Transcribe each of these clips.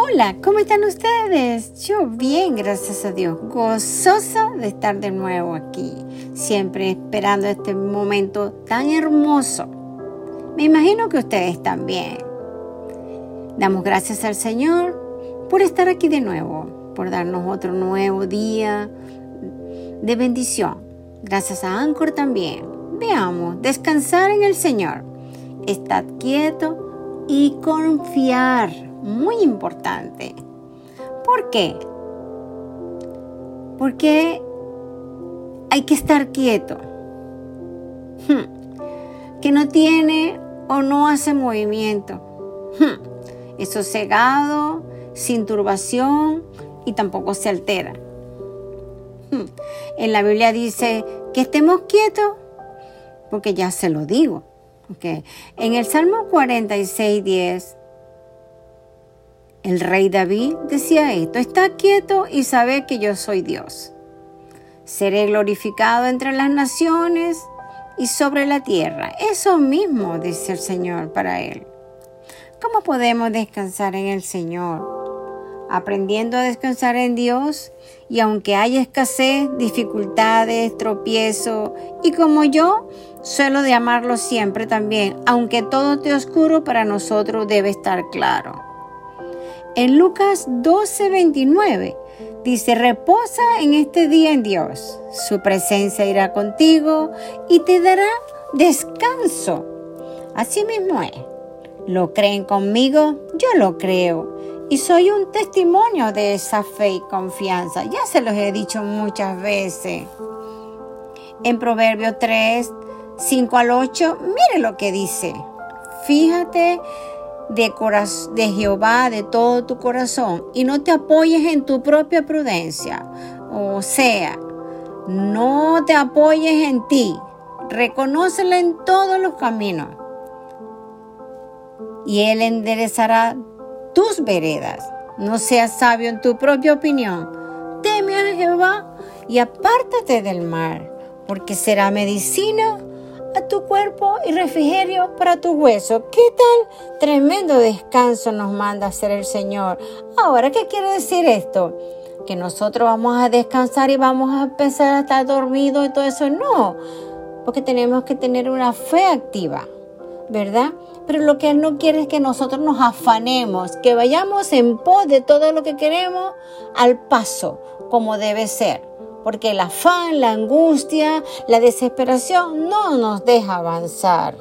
Hola, ¿cómo están ustedes? Yo bien, gracias a Dios, gozosa de estar de nuevo aquí, siempre esperando este momento tan hermoso. Me imagino que ustedes también. Damos gracias al Señor por estar aquí de nuevo, por darnos otro nuevo día de bendición. Gracias a Anchor también. Veamos, descansar en el Señor. Estar quieto y confiar muy importante. ¿Por qué? Porque hay que estar quieto. Hmm. Que no tiene o no hace movimiento. Hmm. Es sosegado, sin turbación y tampoco se altera. Hmm. En la Biblia dice que estemos quietos porque ya se lo digo. En el Salmo 46, 10 el rey David decía esto, está quieto y sabe que yo soy Dios. Seré glorificado entre las naciones y sobre la tierra. Eso mismo dice el Señor para él. ¿Cómo podemos descansar en el Señor? Aprendiendo a descansar en Dios y aunque haya escasez, dificultades, tropiezo y como yo suelo de amarlo siempre también, aunque todo esté oscuro para nosotros debe estar claro. En Lucas 12:29 dice, reposa en este día en Dios. Su presencia irá contigo y te dará descanso. Así mismo es. ¿Lo creen conmigo? Yo lo creo. Y soy un testimonio de esa fe y confianza. Ya se los he dicho muchas veces. En Proverbio 3, 5 al 8, mire lo que dice. Fíjate de, de Jehová de todo tu corazón y no te apoyes en tu propia prudencia. O sea, no te apoyes en ti. Reconócela en todos los caminos. Y Él enderezará tus veredas. No seas sabio en tu propia opinión. Teme a Jehová y apártate del mal, porque será medicina a tu cuerpo y refrigerio para tu hueso. ¿Qué tal? Tremendo descanso nos manda hacer el Señor. Ahora, ¿qué quiere decir esto? Que nosotros vamos a descansar y vamos a empezar a estar dormidos y todo eso. No, porque tenemos que tener una fe activa, ¿verdad? Pero lo que Él no quiere es que nosotros nos afanemos, que vayamos en pos de todo lo que queremos al paso, como debe ser porque el afán, la angustia, la desesperación no nos deja avanzar.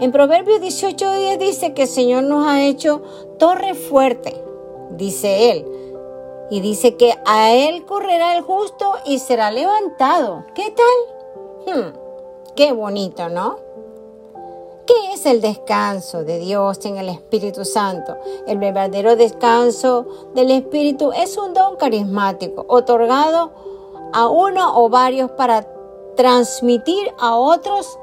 En Proverbios 18 dice que el Señor nos ha hecho torre fuerte, dice Él. Y dice que a Él correrá el justo y será levantado. ¿Qué tal? Hmm, qué bonito, ¿no? ¿Qué es el descanso de Dios en el Espíritu Santo? El verdadero descanso del Espíritu es un don carismático otorgado a uno o varios para transmitir a otros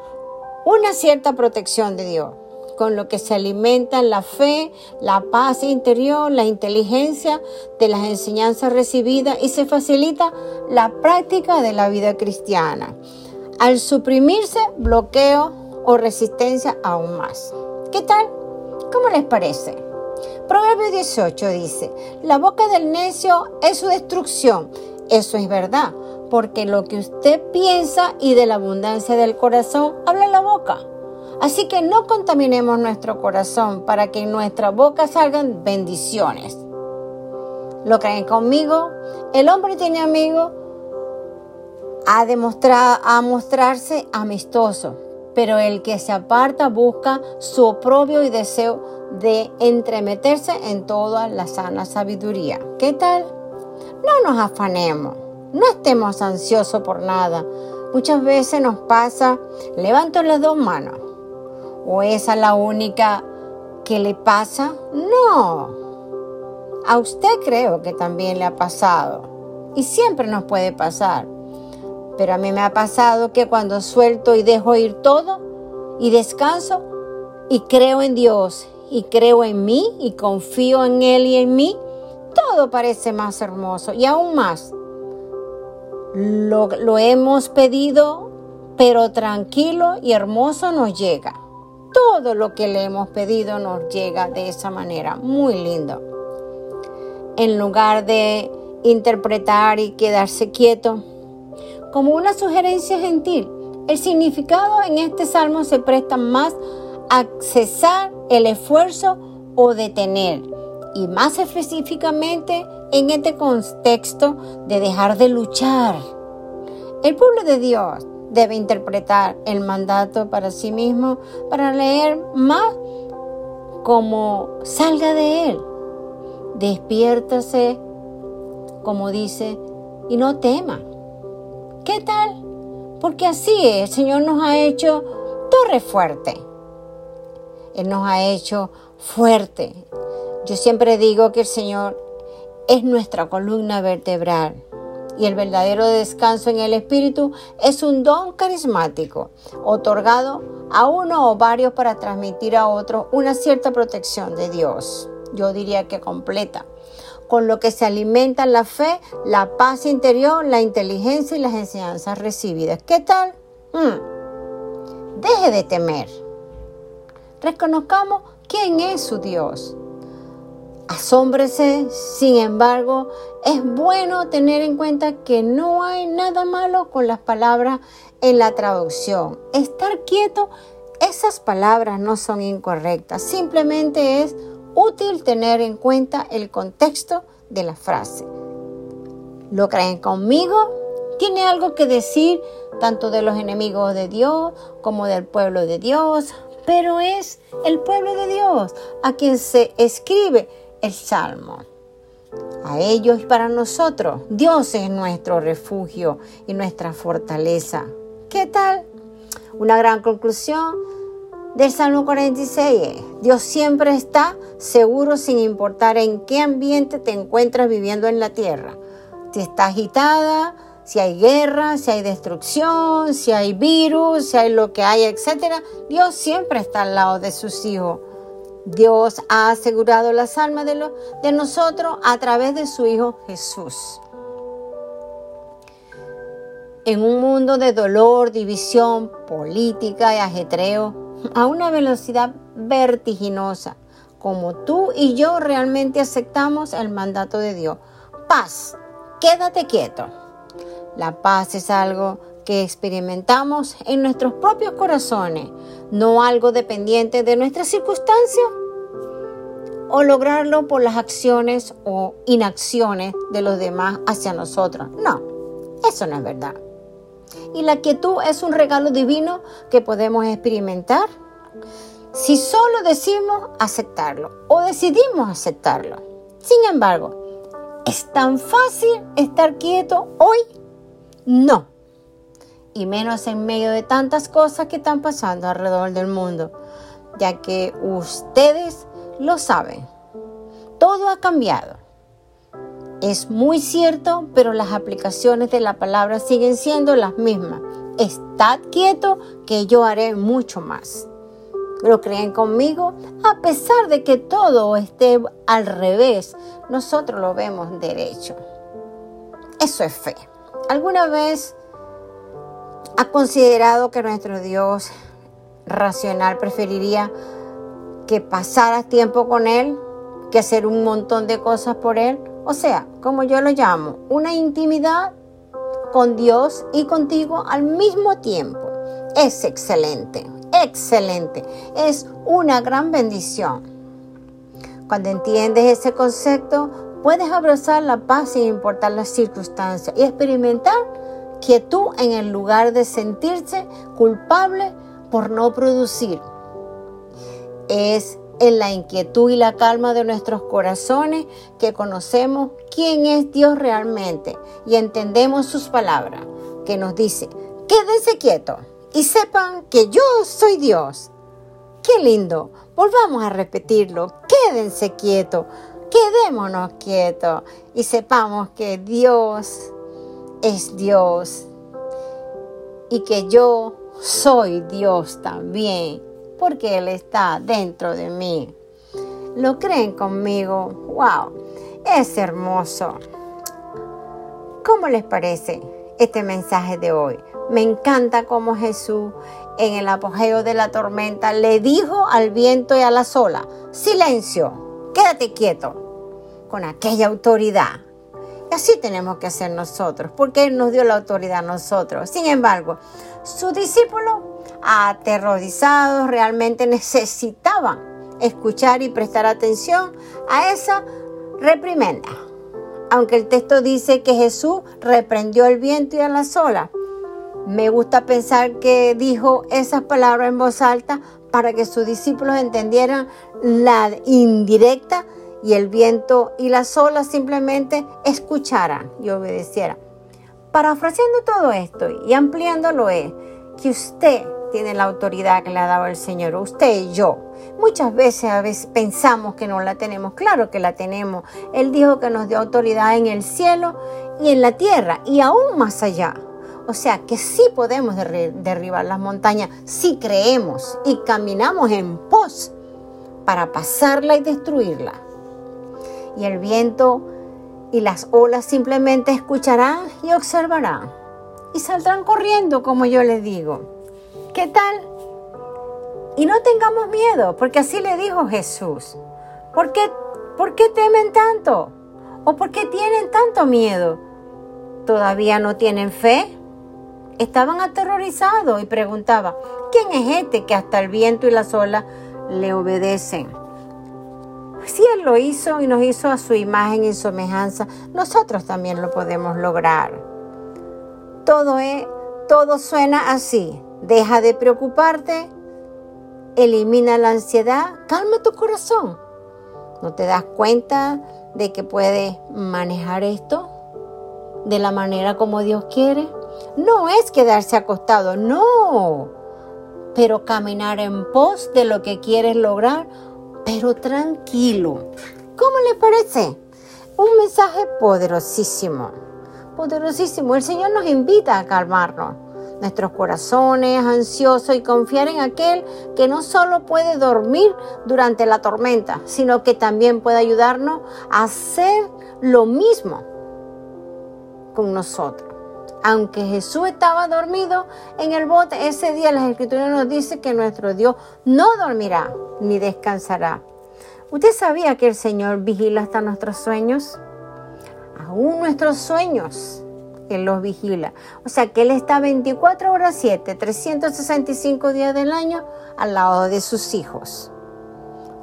una cierta protección de Dios, con lo que se alimentan la fe, la paz interior, la inteligencia de las enseñanzas recibidas y se facilita la práctica de la vida cristiana. Al suprimirse bloqueo o resistencia aún más. ¿Qué tal? ¿Cómo les parece? Proverbio 18 dice, la boca del necio es su destrucción. Eso es verdad, porque lo que usted piensa y de la abundancia del corazón habla la boca. Así que no contaminemos nuestro corazón para que en nuestra boca salgan bendiciones. ¿Lo creen conmigo? El hombre tiene amigos a, demostrar, a mostrarse amistoso, pero el que se aparta busca su oprobio y deseo de entremeterse en toda la sana sabiduría. ¿Qué tal? No nos afanemos, no estemos ansiosos por nada. Muchas veces nos pasa, levanto las dos manos. ¿O esa es la única que le pasa? No. A usted creo que también le ha pasado. Y siempre nos puede pasar. Pero a mí me ha pasado que cuando suelto y dejo ir todo y descanso y creo en Dios y creo en mí y confío en Él y en mí, todo parece más hermoso y aún más. Lo, hemos pedido, pero tranquilo y hermoso nos llega. Todo lo que le hemos pedido nos llega de esa manera. Muy lindo. en lugar de interpretar y quedarse quieto. Como una sugerencia gentil, el significado en este salmo se presta más a cesar el esfuerzo o detener, y más específicamente en este contexto de dejar de luchar. El pueblo de Dios debe interpretar el mandato para sí mismo para leer más como salga de él. Despiértase, como dice, y no tema. ¿Qué tal? Porque así es, el Señor nos ha hecho torre fuerte. Él nos ha hecho fuerte. Yo siempre digo que el Señor es nuestra columna vertebral y el verdadero descanso en el Espíritu es un don carismático otorgado a uno o varios para transmitir a otros una cierta protección de Dios. Yo diría que completa con lo que se alimenta la fe, la paz interior, la inteligencia y las enseñanzas recibidas. ¿Qué tal? Mm. Deje de temer. Reconozcamos quién es su Dios. Asómbrese, sin embargo, es bueno tener en cuenta que no hay nada malo con las palabras en la traducción. Estar quieto, esas palabras no son incorrectas, simplemente es útil tener en cuenta el contexto de la frase. ¿Lo creen conmigo? Tiene algo que decir tanto de los enemigos de Dios como del pueblo de Dios, pero es el pueblo de Dios a quien se escribe el salmo. A ellos y para nosotros, Dios es nuestro refugio y nuestra fortaleza. ¿Qué tal? Una gran conclusión del Salmo 46. Dios siempre está seguro sin importar en qué ambiente te encuentras viviendo en la tierra. Si está agitada, si hay guerra, si hay destrucción, si hay virus, si hay lo que hay, etc. Dios siempre está al lado de sus hijos. Dios ha asegurado las almas de, de nosotros a través de su Hijo Jesús. En un mundo de dolor, división, política y ajetreo, a una velocidad vertiginosa, como tú y yo realmente aceptamos el mandato de Dios. Paz, quédate quieto. La paz es algo que experimentamos en nuestros propios corazones, no algo dependiente de nuestras circunstancias o lograrlo por las acciones o inacciones de los demás hacia nosotros. No, eso no es verdad. Y la quietud es un regalo divino que podemos experimentar si solo decimos aceptarlo o decidimos aceptarlo. Sin embargo, ¿es tan fácil estar quieto hoy? No. Y menos en medio de tantas cosas que están pasando alrededor del mundo, ya que ustedes lo saben. Todo ha cambiado. Es muy cierto, pero las aplicaciones de la palabra siguen siendo las mismas. Estad quieto que yo haré mucho más. ¿Lo creen conmigo? A pesar de que todo esté al revés, nosotros lo vemos derecho. Eso es fe. ¿Alguna vez ha considerado que nuestro Dios racional preferiría que pasaras tiempo con Él que hacer un montón de cosas por Él? O sea, como yo lo llamo, una intimidad con Dios y contigo al mismo tiempo. Es excelente excelente. Es una gran bendición. Cuando entiendes ese concepto, puedes abrazar la paz sin importar las circunstancias y experimentar quietud en el lugar de sentirse culpable por no producir. Es en la inquietud y la calma de nuestros corazones que conocemos quién es Dios realmente y entendemos sus palabras, que nos dice, quédense quietos y sepan que yo soy Dios. Qué lindo. Volvamos a repetirlo. Quédense quietos. Quedémonos quietos y sepamos que Dios es Dios y que yo soy Dios también porque Él está dentro de mí. ¿Lo creen conmigo? ¡Wow! Es hermoso. ¿Cómo les parece este mensaje de hoy? Me encanta cómo Jesús en el apogeo de la tormenta le dijo al viento y a la ola, silencio, quédate quieto. con aquella autoridad. Y así tenemos que hacer nosotros, porque Él nos dio la autoridad a nosotros. Sin embargo, sus discípulos, aterrorizados, realmente necesitaban escuchar y prestar atención a esa reprimenda. Aunque el texto dice que Jesús reprendió el viento y a la sola, me gusta pensar que dijo esas palabras en voz alta para que sus discípulos entendieran la indirecta y el viento y las olas simplemente escucharan y obedecieran. Parafraseando todo esto y ampliándolo es que usted tiene la autoridad que le ha dado el Señor, usted y yo. Muchas veces a veces pensamos que no la tenemos, claro que la tenemos. Él dijo que nos dio autoridad en el cielo y en la tierra y aún más allá. O sea que sí podemos derribar las montañas si creemos y caminamos en pos para pasarla y destruirla. Y el viento y las olas simplemente escucharán y observarán y saldrán corriendo como yo les digo. ¿Qué tal? Y no tengamos miedo, porque así le dijo Jesús. ¿Por qué, ¿Por qué temen tanto? ¿O por qué tienen tanto miedo? ¿Todavía no tienen fe? Estaban aterrorizados y preguntaban, ¿quién es este que hasta el viento y las olas le obedecen? Si Él lo hizo y nos hizo a su imagen y semejanza, nosotros también lo podemos lograr. Todo, es, todo suena así. Deja de preocuparte, elimina la ansiedad, calma tu corazón. ¿No te das cuenta de que puedes manejar esto de la manera como Dios quiere? No es quedarse acostado, no, pero caminar en pos de lo que quieres lograr, pero tranquilo. ¿Cómo le parece? Un mensaje poderosísimo, poderosísimo. El Señor nos invita a calmarnos nuestros corazones ansiosos y confiar en aquel que no solo puede dormir durante la tormenta, sino que también puede ayudarnos a hacer lo mismo con nosotros aunque Jesús estaba dormido en el bote, ese día las escrituras nos dice que nuestro Dios no dormirá ni descansará. ¿Usted sabía que el Señor vigila hasta nuestros sueños? Aún nuestros sueños, Él los vigila. O sea que Él está 24 horas 7, 365 días del año al lado de sus hijos.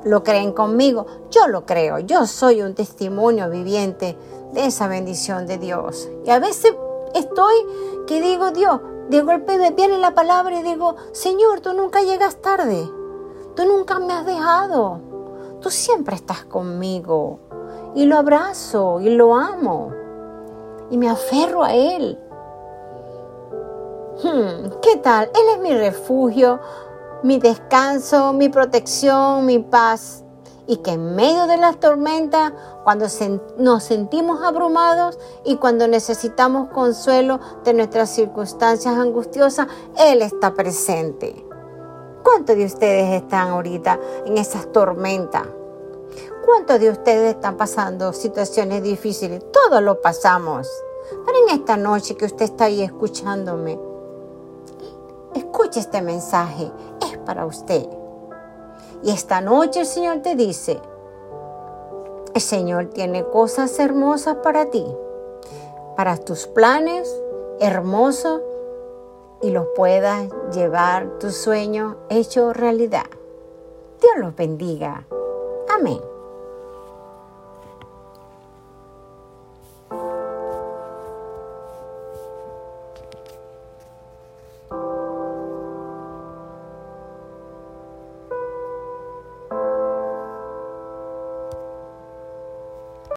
¿Lo creen conmigo? Yo lo creo. Yo soy un testimonio viviente de esa bendición de Dios. Y a veces estoy que digo, Dios, de golpe me viene la palabra y digo, Señor, tú nunca llegas tarde, tú nunca me has dejado, tú siempre estás conmigo. Y lo abrazo y lo amo y me aferro a Él. Hmm, ¿Qué tal? Él es mi refugio, mi descanso, mi protección, mi paz y que en medio de las tormentas, cuando nos sentimos abrumados y cuando necesitamos consuelo de nuestras circunstancias angustiosas, Él está presente. ¿Cuántos de ustedes están ahorita en esas tormentas? ¿Cuántos de ustedes están pasando situaciones difíciles? Todos lo pasamos. Pero en esta noche que usted está ahí escuchándome, escuche este mensaje. Es para usted. Y esta noche el Señor te dice, el Señor tiene cosas hermosas para ti, para tus planes hermosos y los puedas llevar tu sueño hecho realidad. Dios los bendiga. Amén.